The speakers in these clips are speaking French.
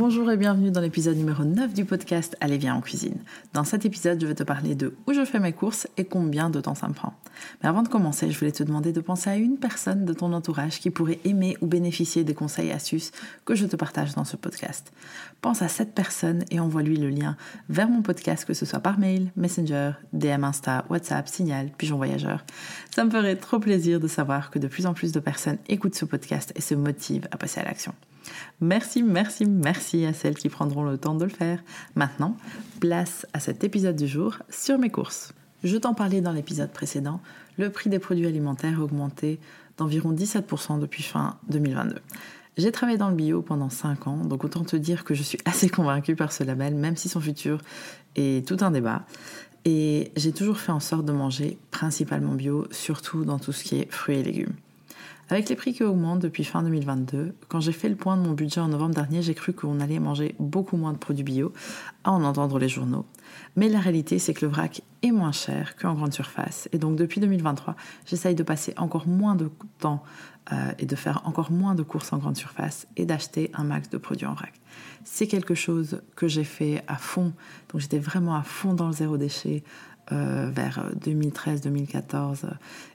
Bonjour et bienvenue dans l'épisode numéro 9 du podcast Allez viens en cuisine. Dans cet épisode, je vais te parler de où je fais mes courses et combien de temps ça me prend. Mais avant de commencer, je voulais te demander de penser à une personne de ton entourage qui pourrait aimer ou bénéficier des conseils et astuces que je te partage dans ce podcast. Pense à cette personne et envoie-lui le lien vers mon podcast, que ce soit par mail, Messenger, DM Insta, WhatsApp, Signal, Pigeon Voyageur. Ça me ferait trop plaisir de savoir que de plus en plus de personnes écoutent ce podcast et se motivent à passer à l'action. Merci, merci, merci à celles qui prendront le temps de le faire. Maintenant, place à cet épisode du jour sur mes courses. Je t'en parlais dans l'épisode précédent, le prix des produits alimentaires a augmenté d'environ 17% depuis fin 2022. J'ai travaillé dans le bio pendant 5 ans, donc autant te dire que je suis assez convaincue par ce label, même si son futur est tout un débat. Et j'ai toujours fait en sorte de manger principalement bio, surtout dans tout ce qui est fruits et légumes. Avec les prix qui augmentent depuis fin 2022, quand j'ai fait le point de mon budget en novembre dernier, j'ai cru qu'on allait manger beaucoup moins de produits bio, à en entendre les journaux. Mais la réalité, c'est que le vrac est moins cher qu'en grande surface. Et donc depuis 2023, j'essaye de passer encore moins de temps euh, et de faire encore moins de courses en grande surface et d'acheter un max de produits en vrac. C'est quelque chose que j'ai fait à fond. Donc j'étais vraiment à fond dans le zéro déchet, euh, vers 2013, 2014,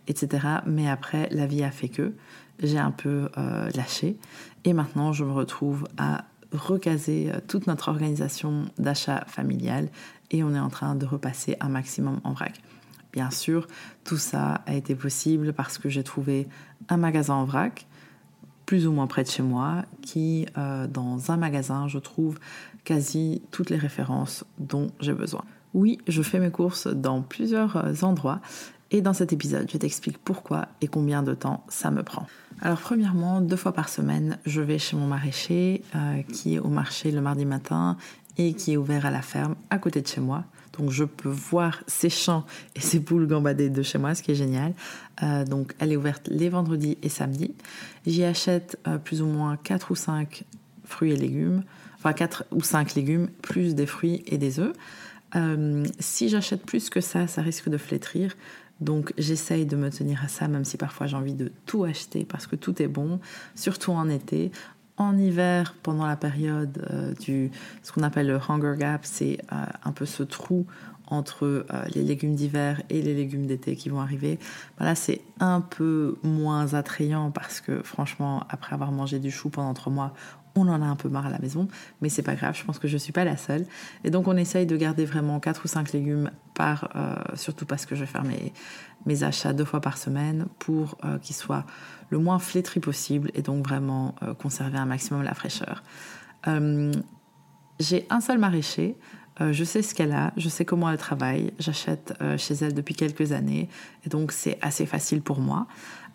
etc. Mais après, la vie a fait que j'ai un peu euh, lâché. Et maintenant, je me retrouve à recaser euh, toute notre organisation d'achat familial et on est en train de repasser un maximum en vrac. Bien sûr, tout ça a été possible parce que j'ai trouvé un magasin en vrac, plus ou moins près de chez moi, qui, dans un magasin, je trouve quasi toutes les références dont j'ai besoin. Oui, je fais mes courses dans plusieurs euh, endroits et dans cet épisode, je t'explique pourquoi et combien de temps ça me prend. Alors premièrement, deux fois par semaine, je vais chez mon maraîcher euh, qui est au marché le mardi matin et qui est ouvert à la ferme à côté de chez moi. Donc je peux voir ses champs et ses poules gambader de chez moi, ce qui est génial. Euh, donc elle est ouverte les vendredis et samedis. J'y achète plus ou moins 4 ou 5 fruits et légumes, enfin 4 ou 5 légumes, plus des fruits et des œufs. Euh, si j'achète plus que ça, ça risque de flétrir. Donc j'essaye de me tenir à ça, même si parfois j'ai envie de tout acheter parce que tout est bon, surtout en été. En hiver, pendant la période euh, du ce qu'on appelle le hunger gap, c'est euh, un peu ce trou entre les légumes d'hiver et les légumes d'été qui vont arriver. Là, c'est un peu moins attrayant parce que franchement, après avoir mangé du chou pendant trois mois, on en a un peu marre à la maison, mais c'est pas grave, je pense que je suis pas la seule. Et donc on essaye de garder vraiment 4 ou 5 légumes par, euh, surtout parce que je vais faire mes, achats deux fois par semaine pour euh, qu'ils soient le moins flétris possible et donc vraiment euh, conserver un maximum la fraîcheur. J'ai un seul maraîcher, je sais ce qu'elle a, je sais comment elle travaille, j'achète chez elle depuis quelques années et donc c'est assez facile pour moi.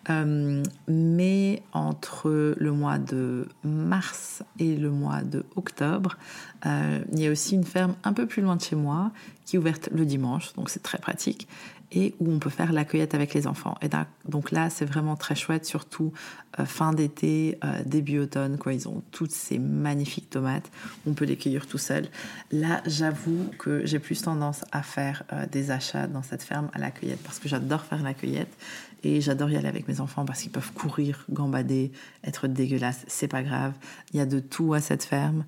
Euh, mais entre le mois de mars et le mois de octobre, euh, il y a aussi une ferme un peu plus loin de chez moi qui est ouverte le dimanche, donc c'est très pratique et où on peut faire la cueillette avec les enfants. Et donc là, c'est vraiment très chouette, surtout euh, fin d'été, début automne, quoi. Ils ont toutes ces magnifiques tomates. On peut les cueillir tout seul. Là, j'avoue que j'ai plus tendance à faire des achats dans cette ferme à la cueillette parce que j'adore faire la cueillette et j'adore y aller avec mes enfants parce qu'ils peuvent courir, gambader, être dégueulasses. C'est pas grave. Il y a de tout à cette ferme.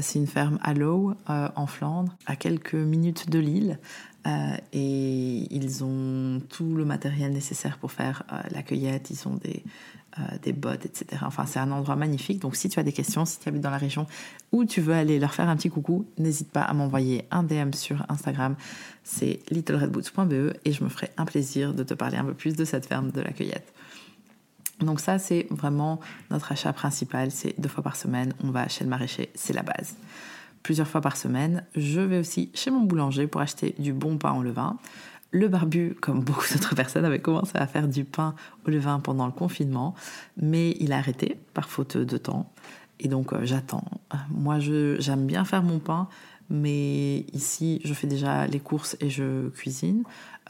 c'est une ferme à l'eau en Flandre, à quelques minutes de l'île. Euh, et ils ont tout le matériel nécessaire pour faire euh, la cueillette. Ils ont des, euh, des bottes, etc. Enfin, c'est un endroit magnifique. Donc, si tu as des questions, si tu habites dans la région ou tu veux aller leur faire un petit coucou, n'hésite pas à m'envoyer un DM sur Instagram. C'est littleredboots.be et je me ferai un plaisir de te parler un peu plus de cette ferme de la cueillette. Donc ça, c'est vraiment notre achat principal. C'est deux fois par semaine, on va chez le maraîcher, c'est la base plusieurs fois par semaine. Je vais aussi chez mon boulanger pour acheter du bon pain au levain. Le barbu, comme beaucoup d'autres personnes, avait commencé à faire du pain au levain pendant le confinement, mais il a arrêté par faute de temps. Et donc euh, j'attends. Moi, j'aime bien faire mon pain, mais ici, je fais déjà les courses et je cuisine.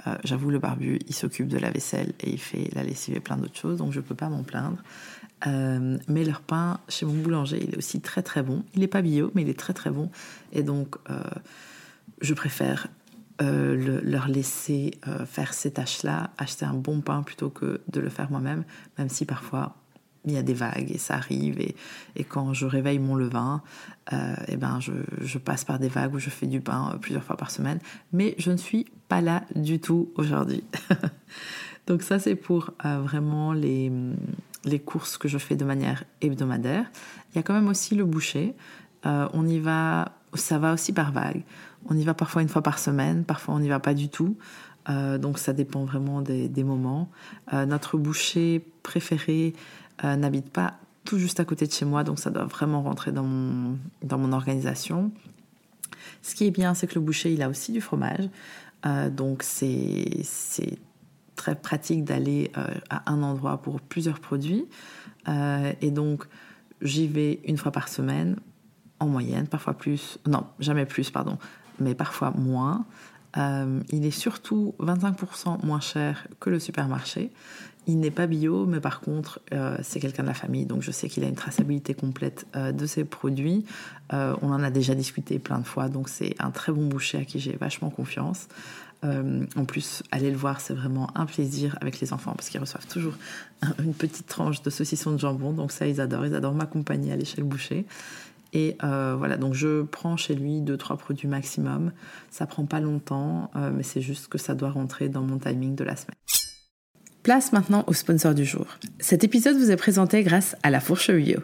Euh, j'avoue, le barbu, il s'occupe de la vaisselle et il fait la lessive et plein d'autres choses, donc je ne peux pas m'en plaindre. Euh, mais leur pain chez mon boulanger, il est aussi très très bon. Il n'est pas bio, mais il est très très bon. Et donc, je préfère euh, leur laisser faire ces tâches-là, acheter un bon pain plutôt que de le faire moi-même, même si parfois il y a des vagues et ça arrive. Et, quand je réveille mon levain, et eh ben je, je, passe par des vagues où je fais du pain plusieurs fois par semaine. Mais je ne suis pas là du tout aujourd'hui. donc ça, c'est pour vraiment les les courses que je fais de manière hebdomadaire. Il y a quand même aussi le boucher. Euh, on y va, ça va aussi par vague. On y va parfois une fois par semaine, parfois on n'y va pas du tout. Euh, donc ça dépend vraiment des, moments. Euh, notre boucher préféré n'habite pas tout juste à côté de chez moi, donc ça doit vraiment rentrer dans mon, dans mon organisation. Ce qui est bien, c'est que le boucher, il a aussi du fromage. donc c'est très pratique d'aller euh, à un endroit pour plusieurs produits. Euh, et donc, j'y vais une fois par semaine, en moyenne, parfois plus, non, jamais plus, pardon, mais parfois moins. Euh, il est surtout 25% moins cher que le supermarché. Il n'est pas bio, mais par contre, c'est quelqu'un de la famille, donc je sais qu'il a une traçabilité complète de ses produits. on en a déjà discuté plein de fois, donc c'est un très bon boucher à qui j'ai vachement confiance. Euh, en plus, aller le voir, c'est vraiment un plaisir avec les enfants parce qu'ils reçoivent toujours une petite tranche de saucisson de jambon. Donc ça, ils adorent. Ils adorent m'accompagner à l'échelle boucher. Et euh, voilà, donc je prends chez lui deux trois produits maximum. Ça prend pas longtemps, euh, mais c'est juste que ça doit rentrer dans mon timing de la semaine. Place maintenant au sponsor du jour. Cet épisode vous est présenté grâce à La Fourche Bio.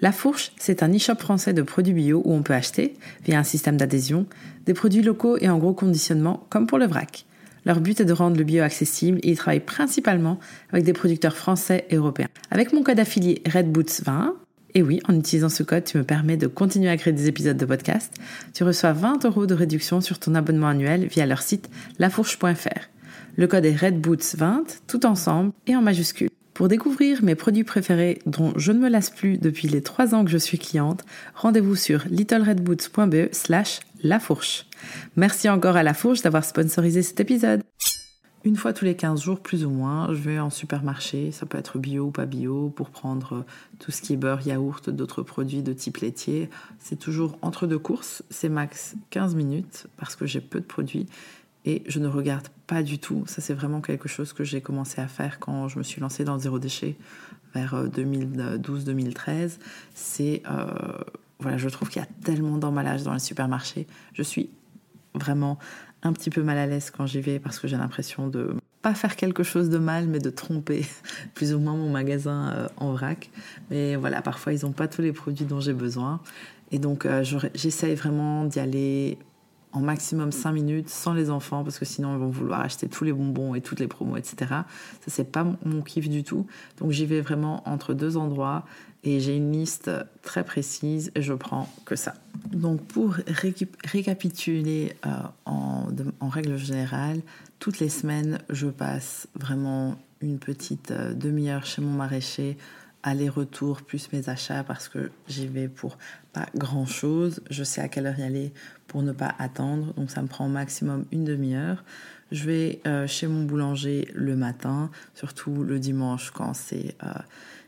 La Fourche, c'est un e-shop français de produits bio où on peut acheter, via un système d'adhésion, des produits locaux et en gros conditionnement, comme pour le vrac. Leur but est de rendre le bio accessible et ils travaillent principalement avec des producteurs français et européens. Avec mon code affilié RedBoots20, et oui, en utilisant ce code, tu me permets de continuer à créer des épisodes de podcast, tu reçois 20 euros de réduction sur ton abonnement annuel via leur site lafourche.fr. Le code est RedBoots20, tout ensemble et en majuscule. Pour découvrir mes produits préférés dont je ne me lasse plus depuis les trois ans que je suis cliente, rendez-vous sur littleredboots.be slash lafourche. Merci encore à La Fourche d'avoir sponsorisé cet épisode. Une fois tous les 15 jours, plus ou moins, je vais en supermarché, ça peut être bio ou pas bio, pour prendre tout ce qui est beurre, yaourt, d'autres produits de type laitier. C'est toujours entre deux courses, c'est max 15 minutes parce que j'ai peu de produits et je ne regarde pas du tout. Ça, c'est vraiment quelque chose que j'ai commencé à faire quand je me suis lancée dans le zéro déchet vers 2012-2013. Euh, c'est, euh, voilà, je trouve qu'il y a tellement d'emballages dans les supermarchés. Je suis vraiment un petit peu mal à l'aise quand j'y vais parce que j'ai l'impression de pas faire quelque chose de mal, mais de tromper plus ou moins mon magasin euh, en vrac. Mais voilà, parfois ils n'ont pas tous les produits dont j'ai besoin. Et donc j'essaye vraiment d'y aller en maximum 5 minutes sans les enfants parce que sinon ils vont vouloir acheter tous les bonbons et toutes les promos, etc. Ça, c'est pas mon kiff du tout. Donc j'y vais vraiment entre deux endroits et j'ai une liste très précise et je prends que ça. Donc pour récapituler euh, en, règle générale, toutes les semaines, je passe vraiment une petite euh, demi-heure chez mon maraîcher aller-retour plus mes achats parce que j'y vais pour pas grand chose. Je sais à quelle heure y aller pour ne pas attendre, donc ça me prend au maximum une demi-heure. Je vais euh, chez mon boulanger le matin, surtout le dimanche quand c'est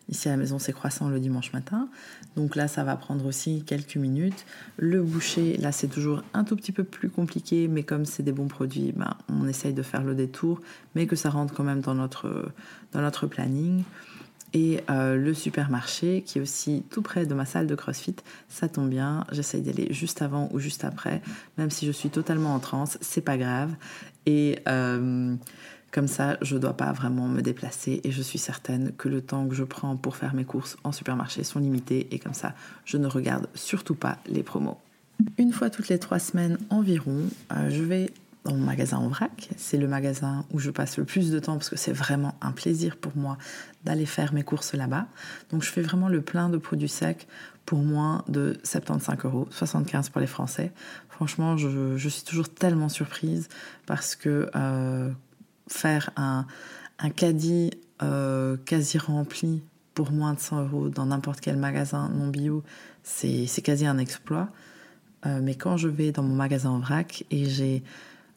ici à la maison c'est croissant le dimanche matin. Donc là ça va prendre aussi quelques minutes. Le boucher, là c'est toujours un tout petit peu plus compliqué, mais comme c'est des bons produits, ben, on essaye de faire le détour, mais que ça rentre quand même dans notre, dans notre planning. Et euh, le supermarché, qui est aussi tout près de ma salle de CrossFit, ça tombe bien. J'essaye d'aller juste avant ou juste après, même si je suis totalement en transe, c'est pas grave. Et euh, comme ça, je ne dois pas vraiment me déplacer et je suis certaine que le temps que je prends pour faire mes courses en supermarché sont limités et comme ça, je ne regarde surtout pas les promos. Une fois toutes les trois semaines environ, euh, je vais dans mon magasin en vrac. C'est le magasin où je passe le plus de temps parce que c'est vraiment un plaisir pour moi d'aller faire mes courses là-bas. Donc je fais vraiment le plein de produits secs pour moins de 75 euros, 75 pour les Français. Franchement, je, suis toujours tellement surprise parce que euh, faire un, caddie euh, quasi rempli pour moins de 100 euros dans n'importe quel magasin non bio, c'est quasi un exploit. Euh, mais quand je vais dans mon magasin en vrac et j'ai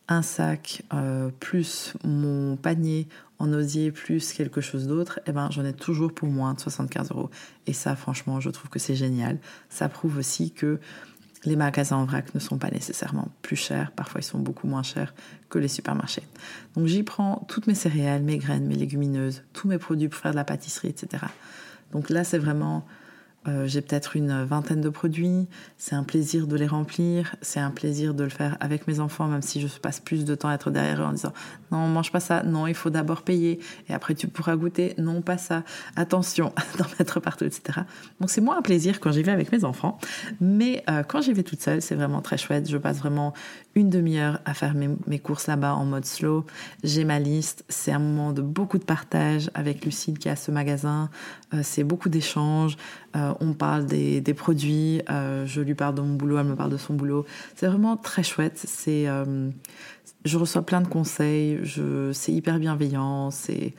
un sac euh, plus mon panier en osier plus quelque chose d'autre, eh ben, j'en ai toujours pour moins de 75 euros. Et ça, franchement, je trouve que c'est génial. Ça prouve aussi que les magasins en vrac ne sont pas nécessairement plus chers, parfois ils sont beaucoup moins chers que les supermarchés. Donc j'y prends toutes mes céréales, mes graines, mes légumineuses, tous mes produits pour faire de la pâtisserie, etc. Donc là, c'est vraiment euh, j'ai peut-être une vingtaine de produits. C'est un plaisir de les remplir. C'est un plaisir de le faire avec mes enfants, même si je passe plus de temps à être derrière eux en disant non, mange pas ça. Non, il faut d'abord payer. Et après, tu pourras goûter. Non, pas ça. Attention d'en mettre partout, etc. Donc, c'est moins un plaisir quand j'y vais avec mes enfants. Mais euh, quand j'y vais toute seule, c'est vraiment très chouette. Je passe vraiment une demi-heure à faire mes, courses là-bas en mode slow. J'ai ma liste. C'est un moment de beaucoup de partage avec Lucille qui a ce magasin. Euh, c'est beaucoup d'échanges. Euh, on parle des, produits. Euh, je lui parle de mon boulot, elle me parle de son boulot. C'est vraiment très chouette. C'est, je reçois plein de conseils. Je, c'est hyper bienveillant. C'est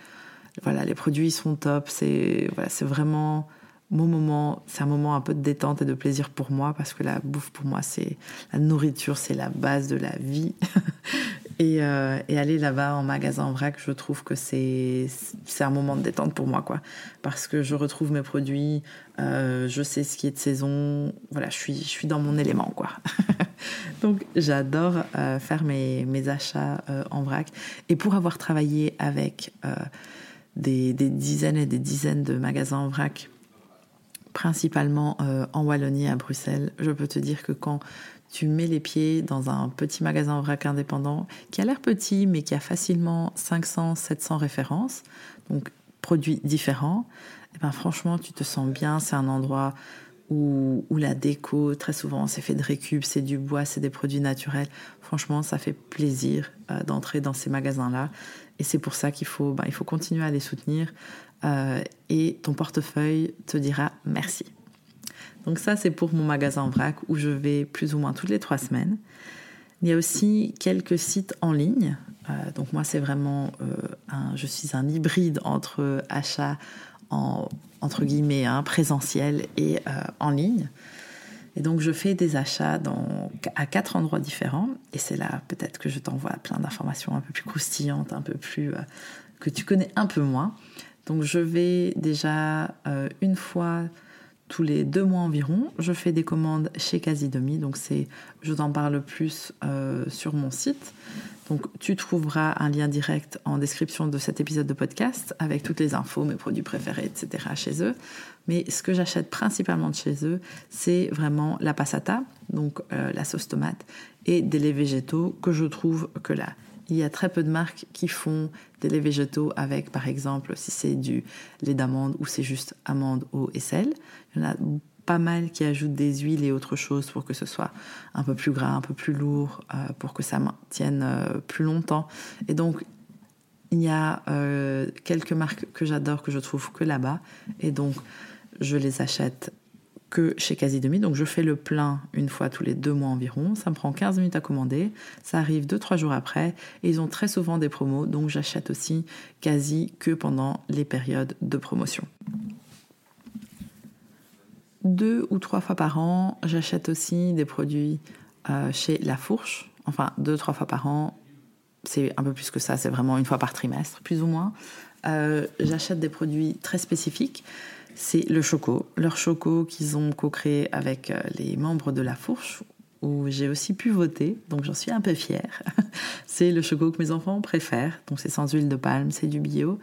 voilà, les produits sont top. C'est voilà, c'est vraiment mon moment, c'est un moment un peu de détente et de plaisir pour moi parce que la bouffe pour moi c'est la nourriture, c'est la base de la vie. Euh, et, aller là-bas en magasin en vrac, je trouve que c'est un moment de détente pour moi quoi, parce que je retrouve mes produits, euh, je sais ce qui est de saison, voilà, je suis je suis dans mon élément quoi. Donc j'adore euh, faire mes, mes achats en vrac et pour avoir travaillé avec des, des dizaines et des dizaines de magasins en vrac principalement euh, en Wallonie à Bruxelles. Je peux te dire que quand tu mets les pieds dans un petit magasin vrac indépendant, qui a l'air petit mais qui a facilement 500, 700 références, donc produits différents, eh ben franchement tu te sens bien, c'est un endroit où, la déco, très souvent c'est fait de récup, c'est du bois, c'est des produits naturels. Franchement ça fait plaisir euh, d'entrer dans ces magasins-là et c'est pour ça qu'il faut, ben, faut continuer à les soutenir. Euh, et ton portefeuille te dira merci. Donc ça, c'est pour mon magasin en vrac où je vais plus ou moins toutes les trois semaines. Il y a aussi quelques sites en ligne. Euh, donc moi, c'est vraiment, un, je suis un hybride entre achat en, entre guillemets hein, présentiel et en ligne. Et donc je fais des achats dans, à quatre endroits différents. Et c'est là peut-être que je t'envoie plein d'informations un peu plus croustillantes, un peu plus que tu connais un peu moins. Donc je vais déjà euh, une fois tous les deux mois environ, je fais des commandes chez Casidomi. Donc c'est, je t'en parle plus euh, sur mon site. Donc tu trouveras un lien direct en description de cet épisode de podcast avec toutes les infos, mes produits préférés, etc. chez eux. Mais ce que j'achète principalement de chez eux, c'est vraiment la passata, donc euh, la sauce tomate, et des laits végétaux que je trouve que là il y a très peu de marques qui font des laits végétaux avec, par exemple, si c'est du lait d'amande ou c'est juste amande, eau et sel. Il y en a pas mal qui ajoutent des huiles et autre chose pour que ce soit un peu plus gras, un peu plus lourd, euh, pour que ça tienne euh, plus longtemps. Et donc, il y a euh, quelques marques que j'adore, que je trouve que là-bas. Et donc, je les achète que chez Quasi Demi. Donc je fais le plein une fois tous les deux mois environ. Ça me prend 15 minutes à commander. Ça arrive 2-3 jours après. Et ils ont très souvent des promos. Donc j'achète aussi quasi que pendant les périodes de promotion. Deux ou trois fois par an, j'achète aussi des produits euh, chez La Fourche. Enfin, deux, trois fois par an. C'est un peu plus que ça. C'est vraiment une fois par trimestre, plus ou moins. Euh, j'achète des produits très spécifiques c'est le Choco, leur Choco qu'ils ont co-créé avec euh, les membres de la Fourche, où j'ai aussi pu voter, donc j'en suis un peu fière. c'est le Choco que mes enfants préfèrent, donc c'est sans huile de palme, c'est du bio,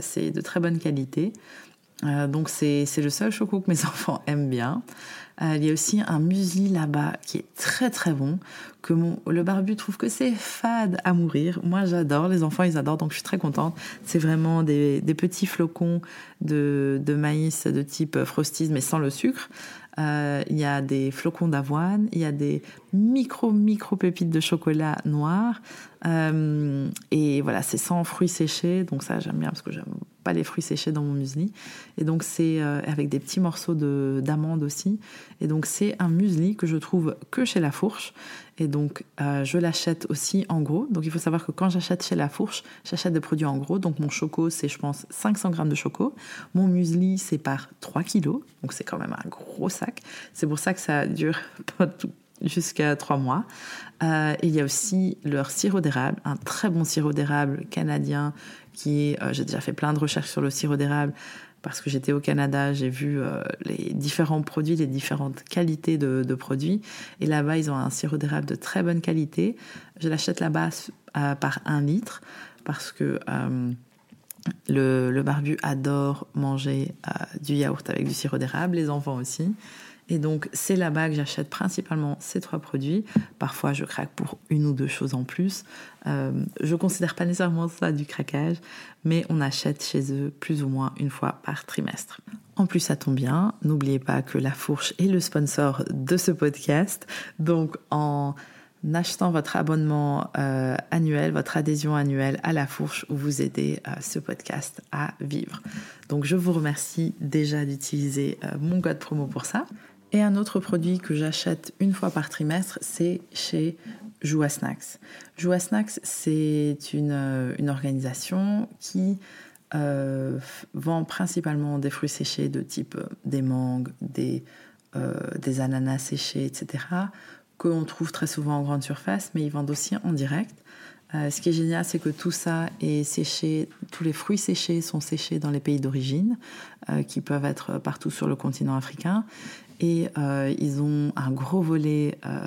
c'est de très bonne qualité. Donc c'est le seul choco que mes enfants aiment bien. Euh, il y a aussi un muesli là-bas qui est très très bon, que le barbu trouve que c'est fade à mourir. Moi j'adore, les enfants ils adorent, donc je suis très contente. C'est vraiment des, petits flocons de, de, maïs de type frosties mais sans le sucre. Euh, il y a des flocons d'avoine, il y a des micro micro pépites de chocolat noir. Euh, et voilà, c'est sans fruits séchés, donc ça j'aime bien parce que j'aime pas les fruits séchés dans mon muesli. Et donc c'est euh, avec des petits morceaux d'amandes aussi. Et donc c'est un muesli que je trouve que chez La Fourche. Et donc je l'achète aussi en gros. Donc il faut savoir que quand j'achète chez La Fourche, j'achète des produits en gros. Donc mon choco c'est je pense 500 grammes de choco. Mon muesli c'est par 3 kilos. Donc c'est quand même un gros sac. C'est pour ça que ça dure pas tout, jusqu'à trois mois. Euh, il y a aussi leur sirop d'érable, un très bon sirop d'érable canadien euh, j'ai déjà fait plein de recherches sur le sirop d'érable parce que j'étais au Canada, j'ai vu euh, les différents produits, les différentes qualités de, produits. Et là-bas, ils ont un sirop d'érable de très bonne qualité. Je l'achète là-bas par un litre parce que le, barbu adore manger du yaourt avec du sirop d'érable, les enfants aussi. Et donc, c'est là-bas que j'achète principalement ces trois produits. Parfois, je craque pour une ou deux choses en plus. Euh, je ne considère pas nécessairement ça du craquage, mais on achète chez eux plus ou moins une fois par trimestre. En plus, ça tombe bien. N'oubliez pas que La Fourche est le sponsor de ce podcast. Donc, en achetant votre abonnement euh, annuel, votre adhésion annuelle à La Fourche, vous aidez euh, ce podcast à vivre. Donc, je vous remercie déjà d'utiliser mon code promo pour ça. Et un autre produit que j'achète une fois par trimestre, c'est chez Joua Snacks. Joua Snacks, c'est une, euh, organisation qui euh, vend principalement des fruits séchés de type euh, des mangues, des, des ananas séchés, etc., qu'on trouve très souvent en grande surface, mais ils vendent aussi en direct. Ce qui est génial, c'est que tout ça est séché, tous les fruits séchés sont séchés dans les pays d'origine, qui peuvent être partout sur le continent africain. Et euh, ils ont un gros volet euh,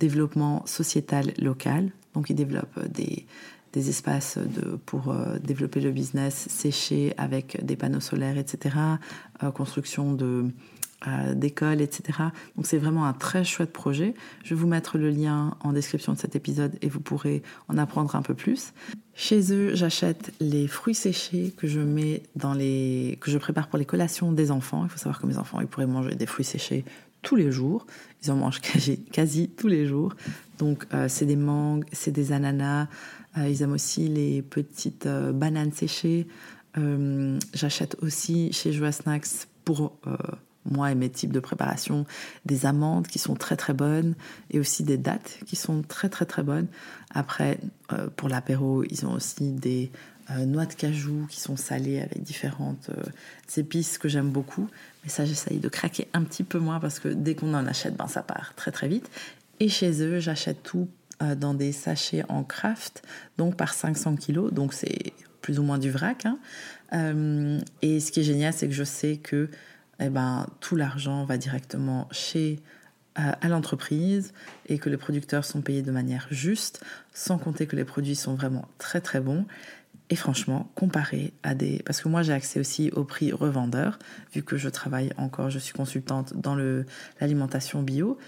développement sociétal local. Donc ils développent des, des espaces pour euh, développer le business séché avec des panneaux solaires, etc. construction de d'écoles, etc. Donc c'est vraiment un très chouette projet. Je vais vous mettre le lien en description de cet épisode et vous pourrez en apprendre un peu plus. Chez eux, j'achète les fruits séchés que je mets dans les que je prépare pour les collations des enfants. Il faut savoir que mes enfants, ils pourraient manger des fruits séchés tous les jours. Ils en mangent quasi, tous les jours. Donc euh, c'est des mangues, c'est des ananas. Euh, ils aiment aussi les petites euh, bananes séchées. J'achète aussi chez Joa Snacks pour moi et mes types de préparation, des amandes qui sont très très bonnes et aussi des dattes qui sont très très très bonnes. Après, euh, pour l'apéro, ils ont aussi des euh, noix de cajou qui sont salées avec différentes euh, épices que j'aime beaucoup. Mais ça, j'essaye de craquer un petit peu moins parce que dès qu'on en achète, ben, ça part très très vite. Et chez eux, j'achète tout dans des sachets en craft, donc par 500 kilos. Donc c'est plus ou moins du vrac. Hein. et ce qui est génial, c'est que je sais que eh ben, tout l'argent va directement chez euh, à l'entreprise et que les producteurs sont payés de manière juste, sans compter que les produits sont vraiment très très bons. Et franchement, comparé à des... Parce que moi, j'ai accès aussi au prix revendeur, vu que je travaille encore, je suis consultante dans l'alimentation bio.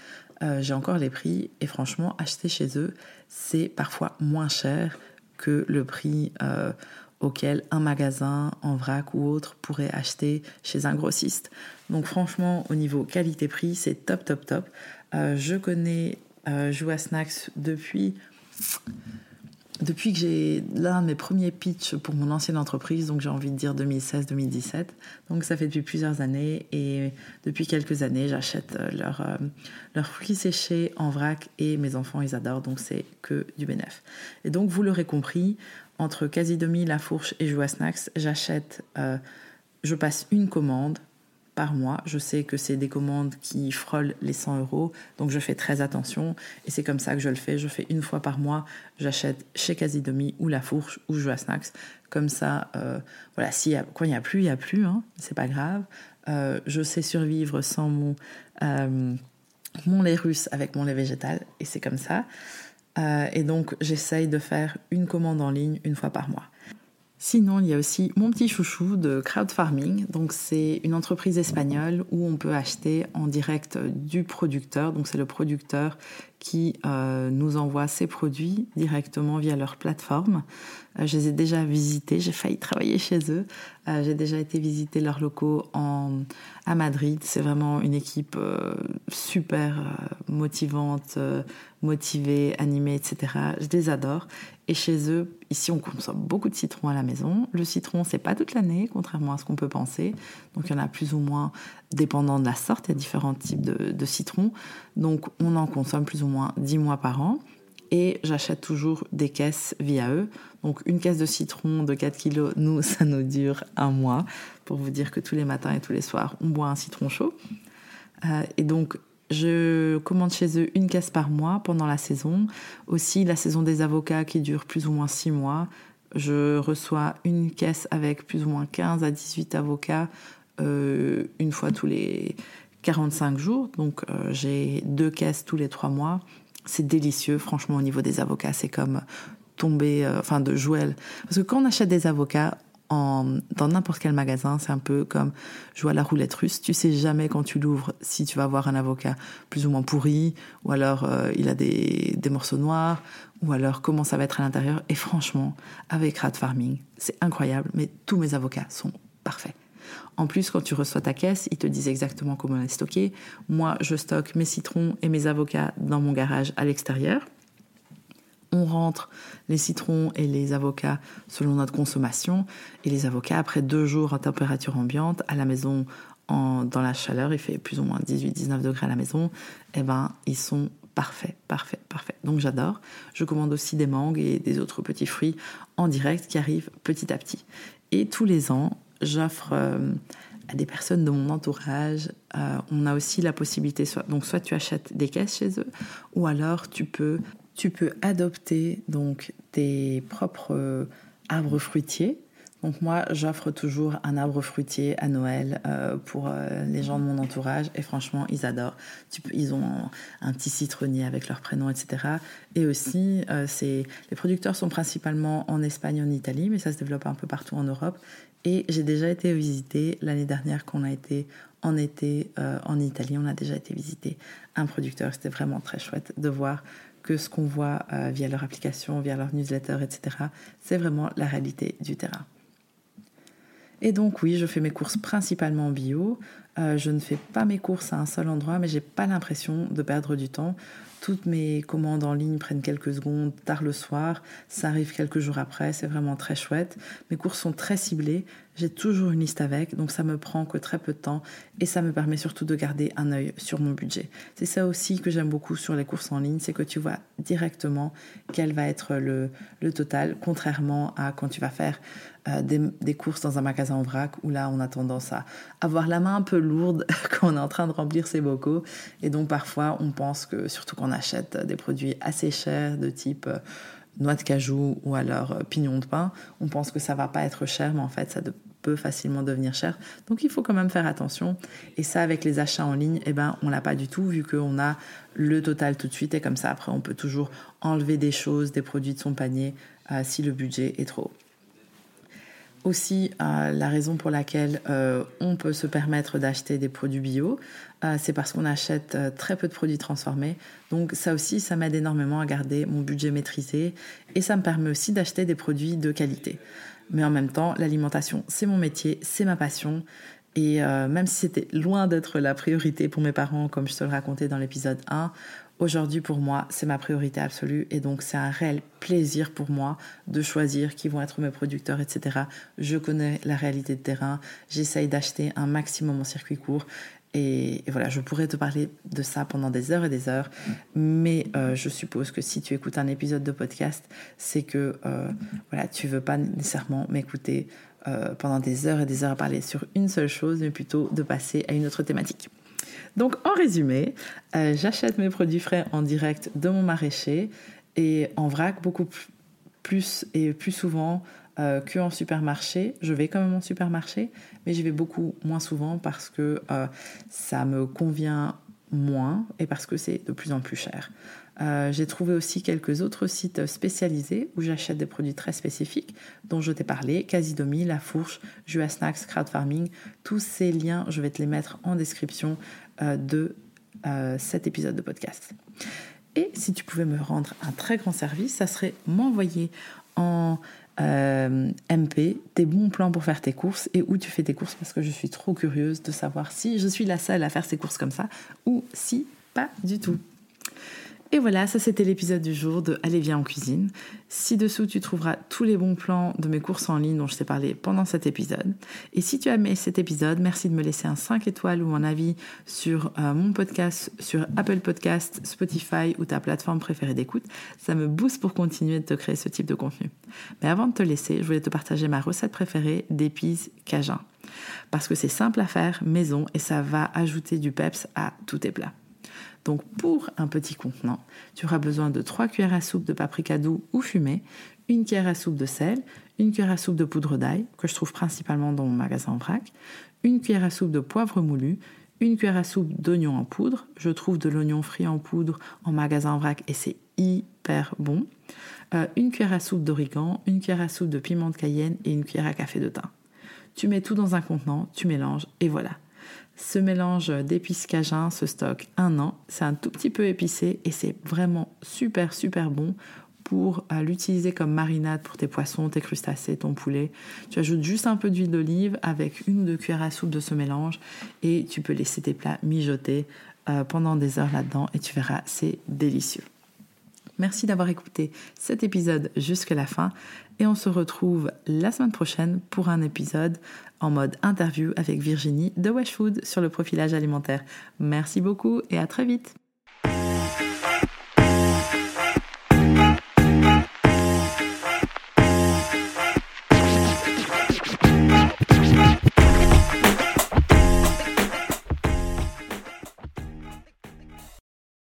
Euh, j'ai encore les prix et franchement, acheter chez eux, c'est parfois moins cher que le prix euh, auquel un magasin en vrac ou autre pourrait acheter chez un grossiste. Donc franchement, au niveau qualité-prix, c'est top, top, top. Euh, je connais euh, Joua Snacks depuis, depuis que j'ai l'un de mes premiers pitchs pour mon ancienne entreprise, donc j'ai envie de dire 2016-2017. Donc ça fait depuis plusieurs années et depuis quelques années, j'achète euh, leurs leur fruits séchés en vrac et mes enfants, ils adorent, donc c'est que du bénéf. Et donc vous l'aurez compris, entre quasi demi La Fourche et Joua Snacks, j'achète, euh, je passe une commande par mois. Je sais que c'est des commandes qui frôlent les 100 euros, donc je fais très attention et c'est comme ça que je le fais. Je fais une fois par mois, j'achète chez Quasi Demi ou La Fourche ou Joua Snacks. Comme ça, euh, voilà, si quand il n'y a plus, il n'y a plus, hein, c'est pas grave. Euh, je sais survivre sans mon, mon lait russe avec mon lait végétal et c'est comme ça. Euh, et donc, j'essaye de faire une commande en ligne une fois par mois. Sinon, il y a aussi mon petit chouchou de crowd farming. Donc, c'est une entreprise espagnole où on peut acheter en direct du producteur. Donc, c'est le producteur qui euh, nous envoie ses produits directement via leur plateforme. Euh, je les ai déjà visités, j'ai failli travailler chez eux. Euh, j'ai déjà été visiter leurs locaux en, à Madrid. C'est vraiment une équipe super motivante, motivée, animée, etc. Je les adore. Et chez eux, ici, on consomme beaucoup de citron à la maison. Le citron, c'est pas toute l'année, contrairement à ce qu'on peut penser. Donc, il y en a plus ou moins, dépendant de la sorte. Il y a différents types de, de citrons. Donc, on en consomme plus ou moins 10 mois par an. Et j'achète toujours des caisses via eux. Donc, une caisse de citron de 4 kilos, nous, ça nous dure un mois. Pour vous dire que tous les matins et tous les soirs, on boit un citron chaud. Euh, et donc, je commande chez eux une caisse par mois pendant la saison. Aussi, la saison des avocats qui dure plus ou moins six mois. Je reçois une caisse avec plus ou moins 15 à 18 avocats une fois tous les 45 jours. Donc, euh, j'ai deux caisses tous les trois mois. C'est délicieux, franchement, au niveau des avocats. C'est comme tomber, euh, enfin, de jouer. Parce que quand on achète des avocats, dans n'importe quel magasin, c'est un peu comme jouer à la roulette russe. Tu sais jamais quand tu l'ouvres si tu vas avoir un avocat plus ou moins pourri, ou alors euh, il a des, des, morceaux noirs, ou alors comment ça va être à l'intérieur. Et franchement, avec Rat Farming, c'est incroyable, mais tous mes avocats sont parfaits. En plus, quand tu reçois ta caisse, ils te disent exactement comment les stocker. Moi, je stocke mes citrons et mes avocats dans mon garage à l'extérieur on rentre les citrons et les avocats selon notre consommation. Et les avocats, après deux jours à température ambiante, à la maison, dans la chaleur, il fait plus ou moins 18-19 degrés à la maison, eh ben, ils sont parfaits, parfaits, parfaits. Donc j'adore. Je commande aussi des mangues et des autres petits fruits en direct qui arrivent petit à petit. Et tous les ans, j'offre euh, à des personnes de mon entourage, euh, on a aussi la possibilité, soit, donc soit tu achètes des caisses chez eux, ou alors tu peux tu peux adopter donc tes propres euh, arbres fruitiers. Donc moi, j'offre toujours un arbre fruitier à Noël pour les gens de mon entourage et franchement, ils adorent. ils ont un, petit citronnier avec leur prénom, etc. Et aussi, les producteurs sont principalement en Espagne, en Italie, mais ça se développe un peu partout en Europe. Et j'ai déjà été visiter l'année dernière qu'on a été en été en Italie, on a déjà été visiter un producteur. C'était vraiment très chouette de voir que ce qu'on voit euh, via leur application, via leur newsletter, etc. C'est vraiment la réalité du terrain. Et donc oui, je fais mes courses principalement en bio. Euh, je ne fais pas mes courses à un seul endroit, mais j'ai pas l'impression de perdre du temps. Toutes mes commandes en ligne prennent quelques secondes, tard le soir. Ça arrive quelques jours après, c'est vraiment très chouette. Mes courses sont très ciblées. J'ai toujours une liste avec, donc ça me prend que très peu de temps et ça me permet surtout de garder un œil sur mon budget. C'est ça aussi que j'aime beaucoup sur les courses en ligne, c'est que tu vois directement quel va être le, le total, contrairement à quand tu vas faire euh, des, courses dans un magasin en vrac où là on a tendance à avoir la main un peu lourde quand on est en train de remplir ses bocaux et donc parfois on pense que surtout quand on achète des produits assez chers de type euh, noix de cajou ou alors euh, pignon de pain, on pense que ça va pas être cher mais en fait ça peut facilement devenir cher. Donc il faut quand même faire attention. Et ça, avec les achats en ligne, eh ben, on l'a pas du tout, vu qu'on a le total tout de suite. Et comme ça, après, on peut toujours enlever des choses, des produits de son panier, si le budget est trop haut aussi euh, la raison pour laquelle euh, on peut se permettre d'acheter des produits bio, euh, c'est parce qu'on achète très peu de produits transformés. Donc ça aussi, ça m'aide énormément à garder mon budget maîtrisé et ça me permet aussi d'acheter des produits de qualité. Mais en même temps, l'alimentation, c'est mon métier, c'est ma passion. Et même si c'était loin d'être la priorité pour mes parents, comme je te le racontais dans l'épisode 1, Aujourd'hui, pour moi, c'est ma priorité absolue et donc c'est un réel plaisir pour moi de choisir qui vont être mes producteurs, etc. Je connais la réalité de terrain, j'essaye d'acheter un maximum en circuit court et, voilà, je pourrais te parler de ça pendant des heures et des heures, mais euh, je suppose que si tu écoutes un épisode de podcast, c'est que euh, voilà, tu veux pas nécessairement m'écouter euh, pendant des heures et des heures à parler sur une seule chose, mais plutôt de passer à une autre thématique. Donc en résumé, euh, j'achète mes produits frais en direct de mon maraîcher et en vrac beaucoup plus et plus souvent euh, qu'en supermarché. Je vais quand même en supermarché, mais j'y vais beaucoup moins souvent parce que euh, ça me convient moins et parce que c'est de plus en plus cher. Euh, j'ai trouvé aussi quelques autres sites spécialisés où j'achète des produits très spécifiques dont je t'ai parlé, Casidomi, La Fourche, Jua Snacks, Crowd Farming. Tous ces liens, je vais te les mettre en description de cet épisode de podcast. Et si tu pouvais me rendre un très grand service, ça serait m'envoyer en MP tes bons plans pour faire tes courses et où tu fais tes courses parce que je suis trop curieuse de savoir si je suis la seule à faire ces courses comme ça ou si pas du tout. Et voilà, ça c'était l'épisode du jour de Allez viens en cuisine. Ci-dessous, tu trouveras tous les bons plans de mes courses en ligne dont je t'ai parlé pendant cet épisode. Et si tu as aimé cet épisode, merci de me laisser un 5 étoiles ou un avis sur euh, mon podcast, sur Apple Podcast, Spotify ou ta plateforme préférée d'écoute. Ça me booste pour continuer de te créer ce type de contenu. Mais avant de te laisser, je voulais te partager ma recette préférée d'épices cajun. Parce que c'est simple à faire, maison, et ça va ajouter du peps à tous tes plats. Donc pour un petit contenant, tu auras besoin de 3 cuillères à soupe de paprika doux ou fumé, une cuillère à soupe de sel, une cuillère à soupe de poudre d'ail, que je trouve principalement dans mon magasin en vrac, une cuillère à soupe de poivre moulu, une cuillère à soupe d'oignon en poudre. Je trouve de l'oignon frit en poudre en magasin en vrac et c'est hyper bon. Euh, une cuillère à soupe d'origan, une cuillère à soupe de piment de cayenne et une cuillère à café de thym. Tu mets tout dans un contenant, tu mélanges et voilà. Ce mélange d'épices cajun se stocke un an. C'est un tout petit peu épicé et c'est vraiment super super bon pour euh, l'utiliser comme marinade pour tes poissons, tes crustacés, ton poulet. Tu ajoutes juste un peu d'huile d'olive avec une ou deux cuillères à soupe de ce mélange et tu peux laisser tes plats mijoter euh, pendant des heures là-dedans et tu verras, c'est délicieux. Merci d'avoir écouté cet épisode jusqu'à la fin et on se retrouve la semaine prochaine pour un épisode en mode interview avec Virginie de Wesh Food sur le profilage alimentaire. Merci beaucoup et à très vite.